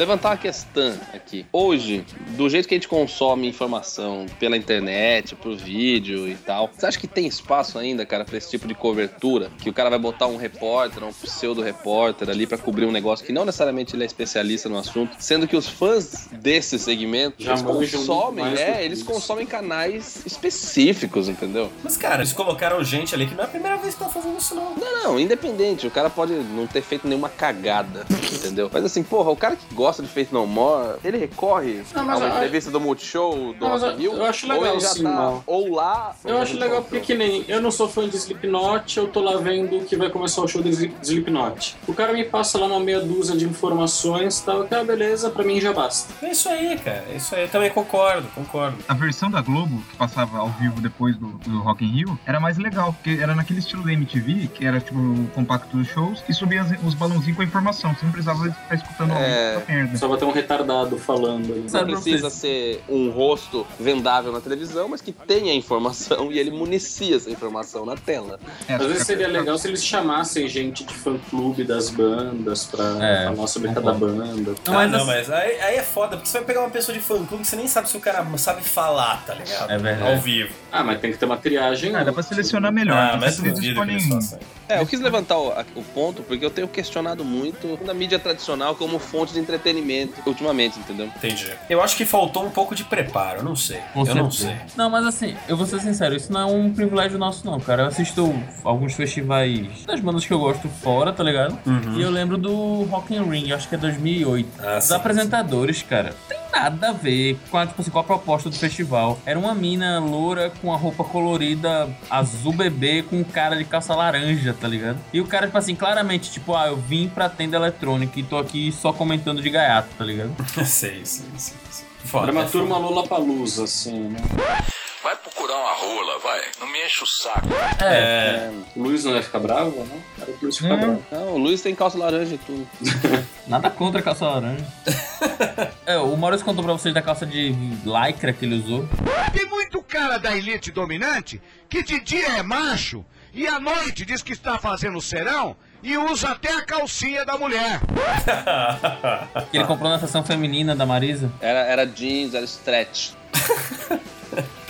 Levantar uma questão aqui. Hoje, do jeito que a gente consome informação pela internet, por vídeo e tal, você acha que tem espaço ainda, cara, pra esse tipo de cobertura? Que o cara vai botar um repórter, um pseudo-repórter ali pra cobrir um negócio que não necessariamente ele é especialista no assunto, sendo que os fãs desse segmento, Já eles consomem, é, que eles consomem canais específicos, entendeu? Mas, cara, eles colocaram gente ali que não é a primeira vez que tá fazendo isso, não. Não, não, independente. O cara pode não ter feito nenhuma cagada, entendeu? Mas assim, porra, o cara que gosta de Faith No More, ele recorre Não, a uma eu- entrevista do Multishow, do Rock in eu- acho ou legal, já sim, tá ou lá... Eu acho legal porque que nem eu não sou fã de Slipknot, eu tô lá vendo que vai começar o show do Slip- Slipknot. O cara me passa lá uma meia dúzia de informações e tal, que ah, beleza, pra mim já basta. É isso aí, cara. É isso aí. Eu também concordo, concordo. A versão da Globo, que passava ao vivo depois do, do Rock in Rio, era mais legal, porque era naquele estilo da MTV, que era tipo o compacto dos shows, e subia os balãozinhos com a informação. Você não precisava ficar escutando É. essa merda. Só vai ter um retardado falando. Não precisa ser um rosto vendável na televisão, mas que tenha informação e ele municia essa informação na tela. Às vezes seria legal se eles chamassem gente de fã-clube das bandas pra É, falar sobre cada banda. ah, não, mas aí, aí é foda, porque você vai pegar uma pessoa de fã-clube que você nem sabe se o cara sabe falar, tá ligado? É verdade. Ao vivo. Ah, mas tem que ter uma triagem. Ah, dá pra selecionar melhor. Ah, mas duvido que eles façam. É, eu quis levantar o, a- o ponto porque eu tenho questionado muito da mídia tradicional como fonte de entretenimento ultimamente, entendeu? Entendi. Eu acho que faltou um pouco de preparo, eu não sei. Com eu não certeza. sei. Não, mas assim, eu vou ser sincero, isso não é um privilégio nosso, não, cara. Eu assisto alguns festivais das bandas que eu gosto fora, tá ligado? Uhum. E eu lembro do Rock in Ring, acho que é 2008. Ah, Os sim, apresentadores, cara, tem nada a ver com a, tipo assim, com a proposta do festival. Era uma mina loura com a roupa colorida azul bebê com um cara de calça laranja, tá ligado? E o cara, tipo assim, claramente, tipo, ah, eu vim pra tenda eletrônica e tô aqui só comentando de gaiato, tá ligado? sei, sei, sei. sei. Era uma turma Lollapalooza, assim, né? Vai procurar uma rola, vai. Não me enche o saco. É. O Luiz não ia ficar bravo, né? Era o Luiz ficar Hum. bravo. Não, o Luiz tem calça laranja e tudo. Nada contra a calça laranja. é, o Maurício contou pra vocês da calça de lycra que ele usou. Tem muito cara da elite dominante que de dia é macho e à noite diz que está fazendo serão e usa até a calcinha da mulher. Que ele comprou na seção feminina da Marisa. Era, era jeans, era stretch.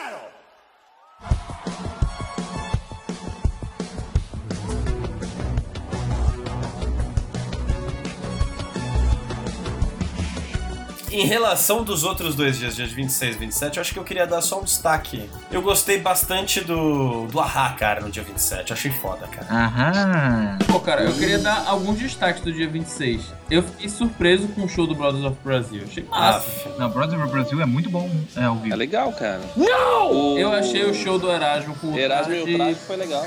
Obrigado! Em relação dos outros dois dias, dias 26 e 27, eu acho que eu queria dar só um destaque. Eu gostei bastante do, do Ahá, cara, no dia 27. Achei foda, cara. Aham. Pô, cara, eu queria dar alguns destaques do dia 26. Eu fiquei surpreso com o show do Brothers of Brazil. Achei massa. Não, Brothers of Brasil é muito bom é, ao vivo. É legal, cara. Não! Eu achei o show do Erasmo com o Erasmo e o Traje foi legal.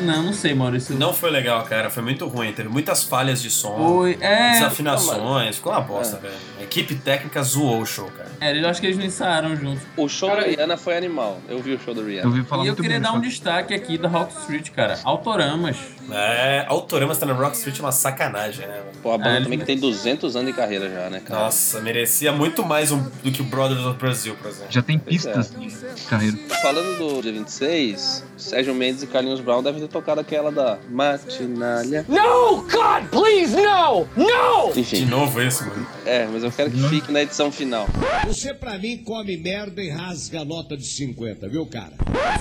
Não, não sei, Maurício. Não foi legal, cara. Foi muito ruim. Teve muitas falhas de som. Foi, é. Desafinações. Ficou uma bosta, velho. A equipe técnica zoou o show, cara. É, eu acho que eles não ensaiaram juntos. O show da Rihanna foi animal. Eu vi o show da Rihanna. Eu ouvi falar E eu queria bem dar um destaque aqui da Rock Street, cara. Autoramas. É, Autoramas tá na Rock Street é uma sacanagem, né? Pô, a banda É, também que tem 200 anos de carreira já, né, cara? Nossa, merecia muito mais um- do que o Brothers of Brazil, por exemplo. Já tem Pois é. pistas de carreira. Falando do dia 26, Sérgio Mendes e Carlinhos Brown devem ter tocado aquela da Matinalha. No, God, please, no! No! De Enfim, novo isso, mano. é, mas eu quero que fique na edição final. Você, pra mim, come merda e rasga a nota de 50, viu, cara?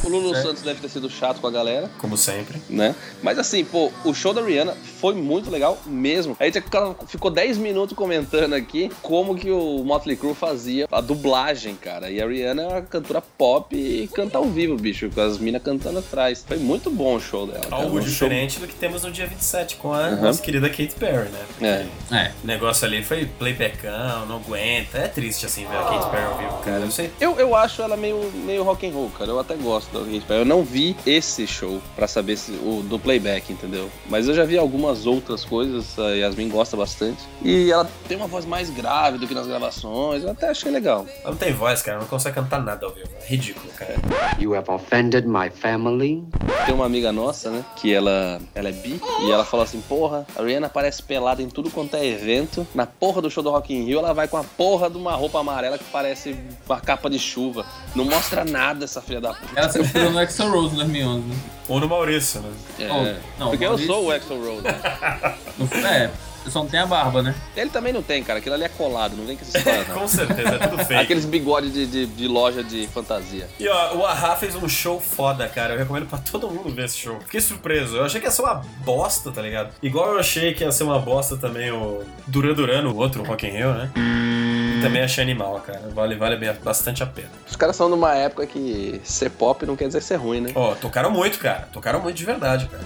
O Lulu Santos deve ter sido chato com a galera, Como sempre. né? Mas assim, pô, o show da Rihanna foi muito legal mesmo. A gente cara, ficou 10 minutos comentando aqui como que o Motley Crue fazia a dublagem, cara. E a Rihanna é uma cantora pop e canta ao vivo, bicho, com as minas cantando atrás. Foi muito bom o show dela. cara. Algo show- diferente do que temos no dia 27 com a Uhum. nossa querida Kate Perry, né? É. É. O negócio ali foi playbackão, não aguenta. É triste assim ver a Kate Perry ao vivo, cara. Eu sei. Eu, eu acho ela meio, meio rock and roll, cara. Eu até gosto da Kate Perry. Eu não vi esse show pra saber se, o do playback, entendeu? Mas eu já vi algumas outras coisas. A Yasmin gosta bastante. E ela tem uma voz mais grave do que nas gravações. Eu até achei legal. Ela não tem voz, cara. Não consegue cantar nada ao vivo. É ridículo, cara. You have offended my family. Tem uma amiga nossa, né? Que ela, ela é bi. E ela falou assim: Porra, a Rihanna parece pelada em tudo quanto é evento. Na porra do show do Rock in Rio, ela vai com a porra de uma roupa amarela que parece uma capa de chuva. Não mostra nada essa filha da puta. Ela se inspirou no Exo Rose em 2011, né? Ou no Maurício, né? É, Oh, não, porque eu Maurício- sou o Axel Rose. né? Não- É, só não tem a barba, né? Ele também não tem, cara. Aquilo ali é colado, não vem com história, não. Com certeza, é tudo fake. Aqueles bigode de, de, de loja de fantasia. E ó, o Ahá fez um show foda, cara. Eu recomendo pra todo mundo ver esse show. Fiquei surpreso. Eu achei que ia ser uma bosta, tá ligado? Igual eu achei que ia ser uma bosta também o Duran Duran, o outro, o Rock in Rio, né? E também achei animal, cara. Vale, vale bem- bastante a pena. Os caras são numa época que ser pop não quer dizer ser ruim, né? Ó, tocaram muito, cara. Tocaram muito de verdade, cara.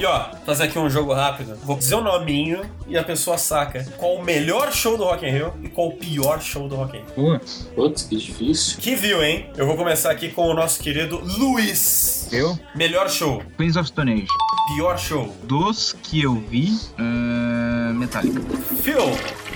E ó, fazer aqui um jogo rápido. Vou dizer o nominho e a pessoa saca qual o melhor show do Rock in Rio e qual o pior show do Rock in Rio. Boa. Putz, que difícil. Que viu, hein? Eu vou começar aqui com o nosso querido Luiz. Eu? Melhor show. Queens of Stone Age. Pior show. Dos que eu vi, uh, Metallica. Phil.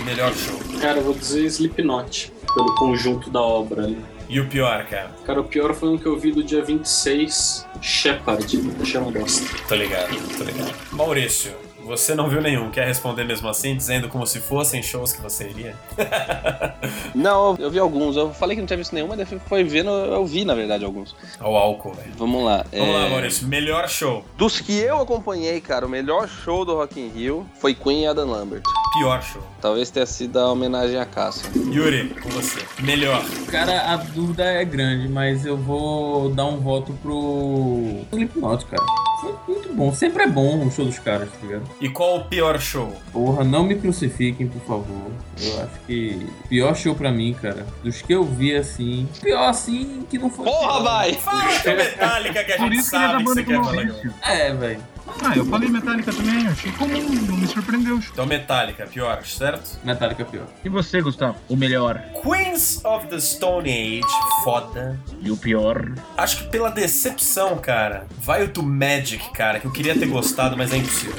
Melhor show. Cara, eu vou dizer Slipknot, pelo conjunto da obra ali. E o pior, cara? Cara, o pior foi um que eu vi do dia 26, Shepard. Achei uma bosta. Tô ligado, tô ligado. Maurício, você não viu nenhum. Quer responder mesmo assim, dizendo como se fossem shows que você iria? Não, eu vi alguns. Eu falei que não tinha visto nenhum, mas depois foi vendo, eu vi, na verdade, alguns. Ao álcool, velho. Vamos lá. Vamos lá, é, Maurício. Melhor show. Dos que eu acompanhei, cara, o melhor show do Rock in Rio foi Queen e Adam Lambert. Pior show. Talvez tenha sido a homenagem à Cássia. Yuri, com você. Melhor. Cara, a dúvida é grande, mas eu vou dar um voto pro Slipknot, cara. Foi muito bom. Sempre é bom o show dos caras, tá ligado? E qual o pior show? Porra, não me crucifiquem, por favor. Eu acho que pior show pra mim, cara. Dos que eu vi assim. Pior assim que não foi. Porra, pior. vai! Fala que é Metallica que a Por gente que é da sabe que banda você do quer falar. É, velho. Ah, eu falei Metallica também, achei comum, não me surpreendeu. Então Metallica, pior, certo? Metallica é pior. E você, Gustavo? O melhor. Queens of the Stone Age, foda. E o pior? Acho que pela decepção, cara, vai o do Magic, cara, que eu queria ter gostado, mas é impossível.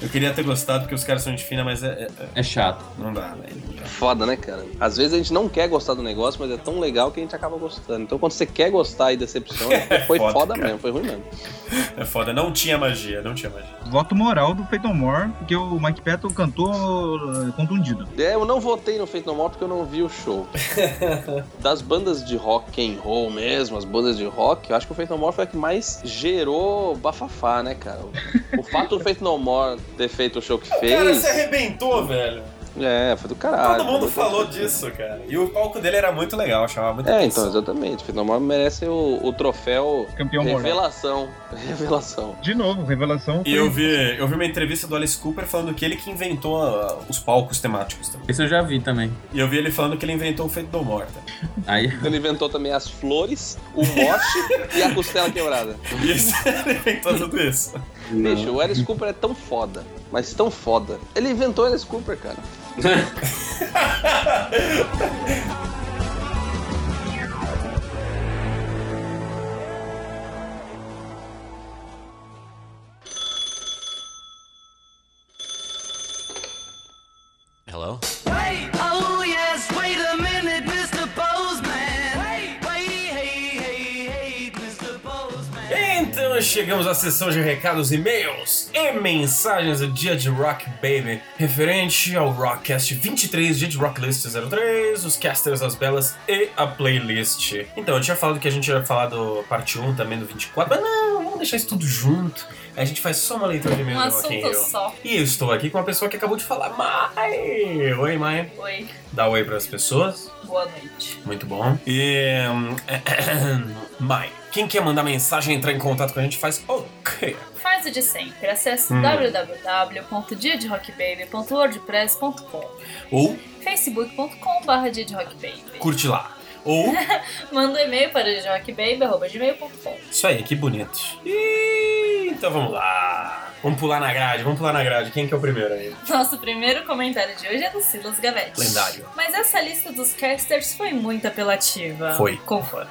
Eu queria ter gostado porque os caras são de fina, mas é. é- é- É chato. não dá, velho. Foda, né, cara? Às vezes a gente não quer gostar do negócio, mas é tão legal que a gente acaba gostando. Então quando você quer gostar e decepciona, foi foda, foda, mesmo, foi ruim mesmo. É foda, não tinha magia, não tinha magia. Voto moral do Peyton Moore, porque o Mike Patton cantou eh, contundido. É, eu não votei no No More porque eu não vi o show. Das bandas de rock and roll mesmo, as bandas de rock, eu acho que o Fate No More foi a que mais gerou bafafá, né, cara? O, o fato do Fate No More ter feito o show que O cara fez. se arrebentou, velho. É, foi do caralho. Todo mundo do- falou disso, cara. E o palco dele era muito legal, chamava muito É, atenção. então, exatamente. More merece o, o troféu Campeão moral. Revelação. Revelação. De novo, revelação. E eu vi, eu vi uma entrevista do Alice Cooper falando que ele que inventou ah, os palcos temáticos também. Esse eu já vi também. E eu vi ele falando que ele inventou o Fate No More. tá? Aí. Ele inventou também as flores, o moche e a costela quebrada. Isso, ele inventou tudo isso. Bicho, o Alice Cooper é tão foda, mas tão foda. Ele inventou o Alice Cooper, cara. Hello? Chegamos à sessão de recados, e-mails e mensagens do dia de Rock Baby, referente ao Rockcast 23, dia de Rocklist 03, os casters, as belas e a playlist. Então, eu tinha falado que a gente ia falar do parte 1 também do 24, mas não, vamos deixar isso tudo junto. A gente faz só uma leitura de e-mail Um do Rock in Rio. E eu estou aqui com uma pessoa que acabou de falar, Mai! Oi, Mai. Oi, Dá oi para as pessoas. boa noite. Muito bom. E. hum, Mai, quem quer mandar mensagem e entrar em contato com a gente faz o quê? Faz o de sempre. Acesse Hum. www.diaderockbaby.wordpress.com Ou facebook.com.br diaderockbaby curte lá. Ou. Manda um e-mail para diaderockbaby.gmail.com Isso aí, que bonito. E, então vamos lá. Vamos pular na grade, vamos pular na grade. Quem que é o primeiro aí? Nosso primeiro comentário de hoje é do Silas Gavetti. Lendário. Mas essa lista dos casters foi muito apelativa. Foi. Concordo.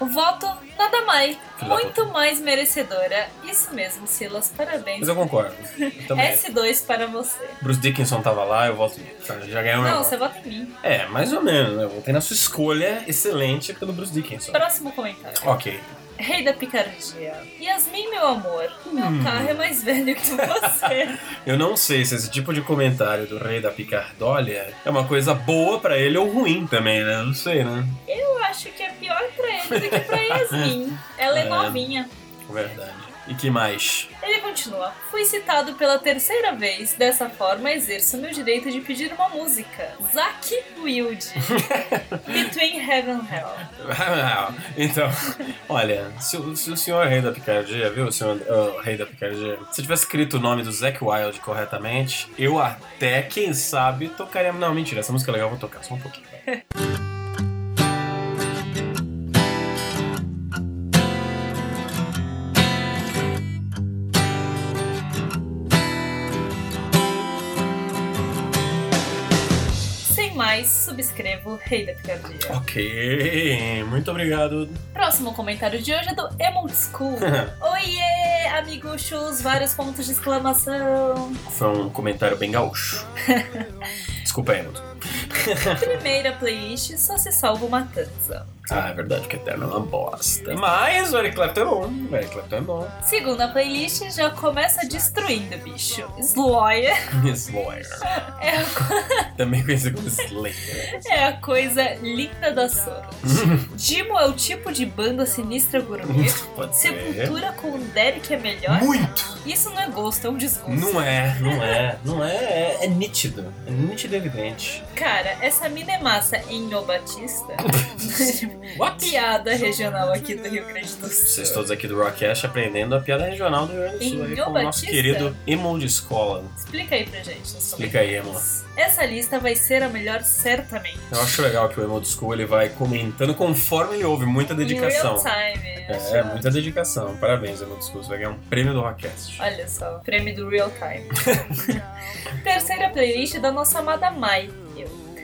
O voto, nada mais. Muito mais merecedora. Isso mesmo, Silas. Parabéns. Mas eu concordo. Eu também. S2 para você. Bruce Dickinson tava lá, eu volto. Já ganhou Não, voto. você vota em mim. É, mais ou menos, né? Eu votei na sua escolha excelente pelo Bruce Dickinson. Próximo comentário. Ok. Rei da Picardia. Yasmin, meu amor, meu Hum. carro é mais velho que você. Eu não sei se esse tipo de comentário do rei da Picardólia é uma coisa boa pra ele ou ruim também, né? Não sei, né? Eu acho que é pior pra ele do que pra Yasmin. Ela é É. novinha. Verdade. E que mais? Ele continua. Fui citado pela terceira vez. Dessa forma, exerço meu direito de pedir uma música. Zack Wild. Between Heaven and Hell. Então, olha, se, o- se o senhor rei da picardia, viu, o senhor ah, rei da picardia, se tivesse escrito o nome do Zack Wild corretamente, eu até, quem sabe, tocaria. Não, mentira, essa música é legal, vou tocar só um pouquinho. mais, subscrevo Rei da Picardia. Ok, muito obrigado. Próximo comentário de hoje é do Emote School. Oiê, amiguchos, vários pontos de exclamação. Foi um comentário bem gaúcho. Desculpa Hamilton. Primeira playlist, só se salva o Matanza. Ah, é verdade que Eterno é uma bosta. Mas o Eric Clapton é bom. O Eric Clapton é bom. Segunda playlist já começa destruindo, bicho. Slayer Slayer. é a, Também conhecido como Slayer. é a coisa linda da Sorte. Dimo é o tipo de banda sinistra gourmet. Pode ser. Sepultura com o Derek é melhor. Muito! Isso não é gosto, é um desgosto. Não é, não é, não é, é, é nítido. É nítido e evidente. Cara, essa mina é massa em O Batista. Piada regional aqui do Rio Grande do Sul. Vocês todos aqui do Rockcast aprendendo a piada regional do Rio Grande do Sul aí com o nosso querido Emo de escola. Explica aí pra gente. Explica aí, Emo. Essa lista vai ser a melhor certamente. Eu acho legal que o Emo de School ele vai comentando conforme ele ouve, muita dedicação. Real time. É, é, muita dedicação. Parabéns, Emo de School. Você vai ganhar um prêmio do Rockcast. Olha só, prêmio do real time. Terceira playlist da nossa amada Mai.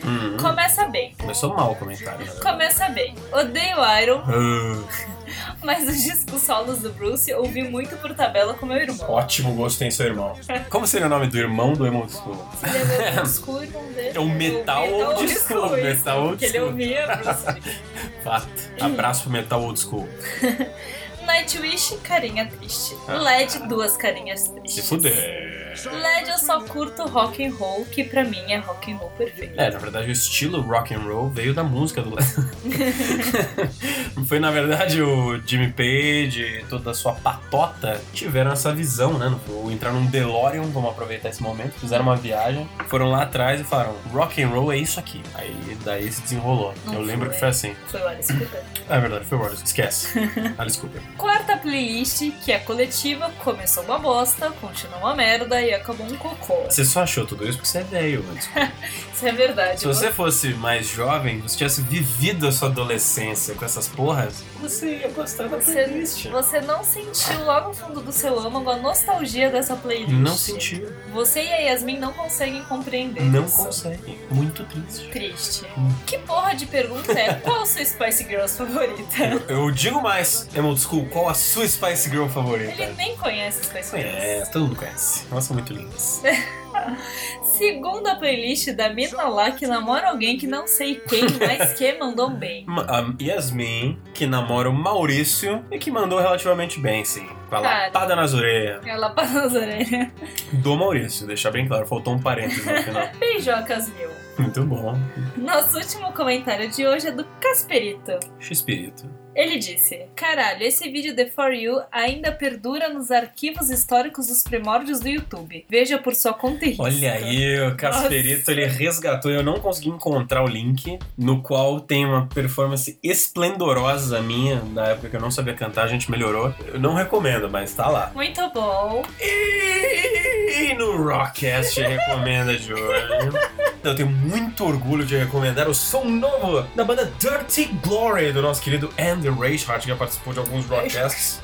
Eu. Hum, Começa bem. Começou mal o comentário, né? Começa bem. Odeio Iron. Ah, Mas os discos solos do Bruce ouvi muito por tabela com meu irmão. Ótimo gosto tem seu irmão. Como seria o nome do irmão do Emo School? Ele é meu old school, irmão dele. É o Metal Old School. Metal Old Que ele School. ouvia Bruce. Fato. Abraço pro Metal Old School. Nightwish, carinha triste. Ah. LED, duas carinhas Se tristes. fuder. LED eu só curto rock and roll, que pra mim é rock and roll perfeito. É, na verdade o estilo rock and roll veio da música do Led. Foi na verdade o Jimmy Page e toda a sua patota tiveram essa visão, né? Ou entrar num DeLorean, vamos aproveitar esse momento, fizeram uma viagem, foram lá atrás e falaram: rock and roll é isso aqui. Aí daí se desenrolou. Não Eu lembro foi. que foi assim. Foi o Alice Cooper. É verdade, foi o Alice. Esquece. Alice Cooper. Quarta playlist, que é coletiva, começou uma bosta, continua uma merda e acabou um cocô. Você só achou tudo isso porque você é velho, mas Isso é verdade. Se você fosse mais jovem, você tivesse vivido a sua adolescência com essas porras, você ia gostar da playlist. Você, você não sentiu lá no fundo do seu âmago a nostalgia dessa playlist. Não sentiu. Você e a Yasmin não conseguem compreender Não isso. consegue. Muito triste. Triste. Hum. Que porra de pergunta é qual a sua Spice Girls favorita? Eu digo mais, Emerald School, qual a sua Spice Girl favorita? Ele nem conhece Spice Girls. É, todo mundo conhece. Elas são muito lindas. Segunda playlist da Mina lá que namora alguém que não sei quem, mas que mandou bem. Ma- A Yasmin, que namora o Maurício e que mandou relativamente bem, sim. Com a Cara. lapada nas orelhas Ela passou nas orelhas. do Maurício, deixar bem claro, faltou um parênteses no final. Beijocas mil. Muito bom. Nosso último comentário de hoje é do Casperito. X-Espírito. Ele disse: Caralho, esse vídeo de For You ainda perdura nos arquivos históricos dos primórdios do YouTube. Veja por sua conta e risco. Olha aí, o Casperito ele resgatou. Eu não consegui encontrar o link, no qual tem uma performance esplendorosa minha, da época que eu não sabia cantar, a gente melhorou. Eu não recomendo, mas tá lá. Muito bom. E no Rockcast recomenda de hoje. Eu tenho muito orgulho de recomendar o som novo da banda Dirty Glory, do nosso querido Andy Reichardt, que já participou de alguns.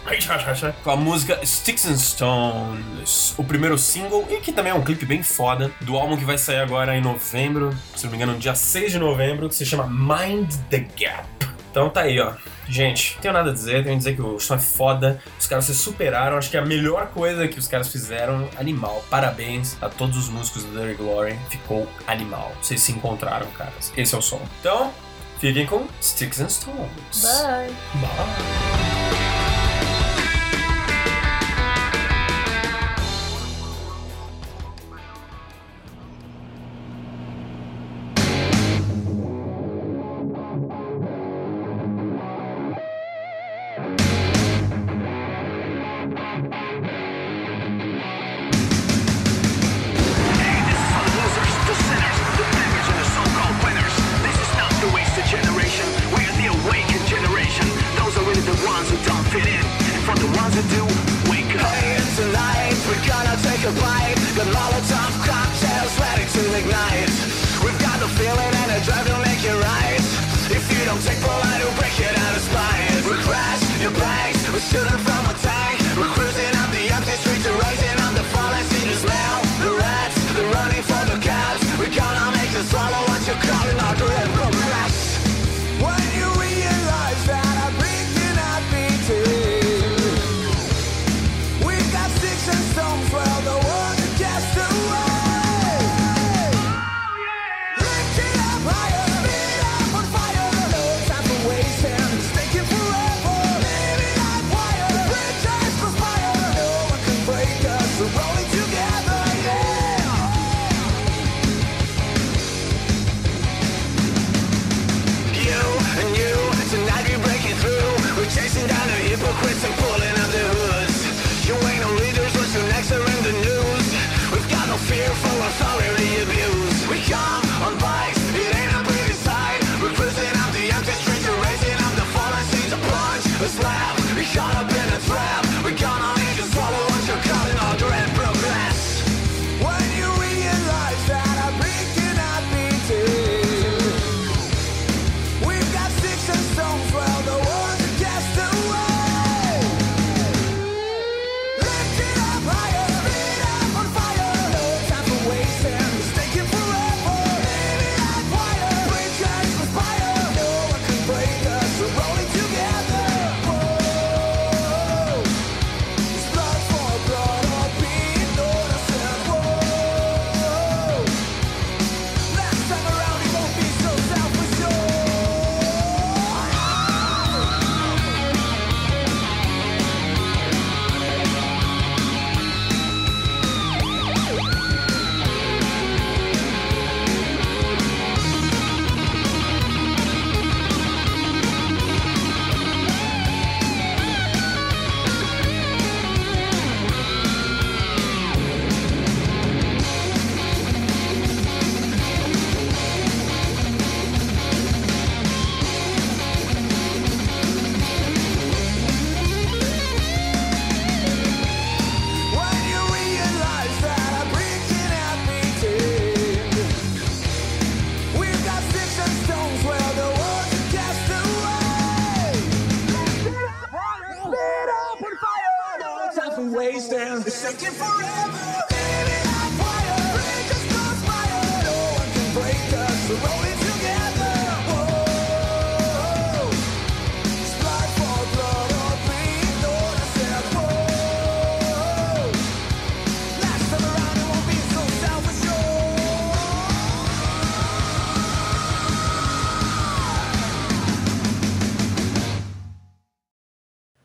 Reichardt, com a música Sticks and Stones, o primeiro single, e que também é um clipe bem foda, do álbum que vai sair agora em novembro, se não me engano, no dia 6 de novembro, que se chama Mind the Gap. Então tá aí, ó. Gente, não tenho nada a dizer, tenho a dizer que o som é foda, os caras se superaram, acho que é a melhor coisa que os caras fizeram, animal. Parabéns a todos os músicos do Dirty Glory, ficou animal. Vocês se encontraram, caras. Esse é o som. Então, fiquem com Sticks and Stones. Bye. Bye.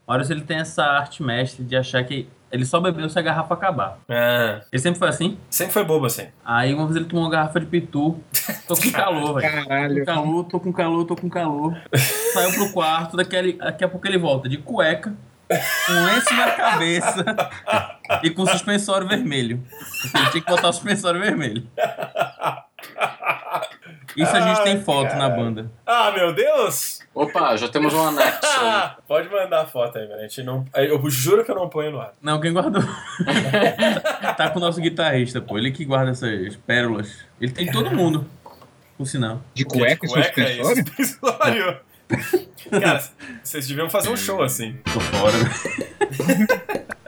Maurício ele tem essa arte mestre de achar que ele só bebeu se a garrafa acabar. É. Ele sempre foi assim? Sempre foi bobo assim. Aí uma vez ele tomou uma garrafa de pitu. Tô com calor, velho. Caralho. Tô com calor, tô com calor, tô com calor. Saiu pro quarto, daqui a, daqui a pouco ele volta de cueca, com lenço na cabeça e com suspensório vermelho. Porque Ele tinha que botar o suspensório vermelho. Isso a gente tem Ai, foto na cara. banda. Ah, meu Deus! Opa, já temos um anexo aí. Pode mandar a foto aí, velho. A gente não... Eu juro que eu não ponho no ar. Não, quem guardou? tá com o nosso guitarrista, pô. Ele que guarda essas pérolas. Ele tem todo mundo, por sinal. De cueca e Cueca e suspensório? suspensório. Cara, vocês deviam fazer um show assim. Tô fora.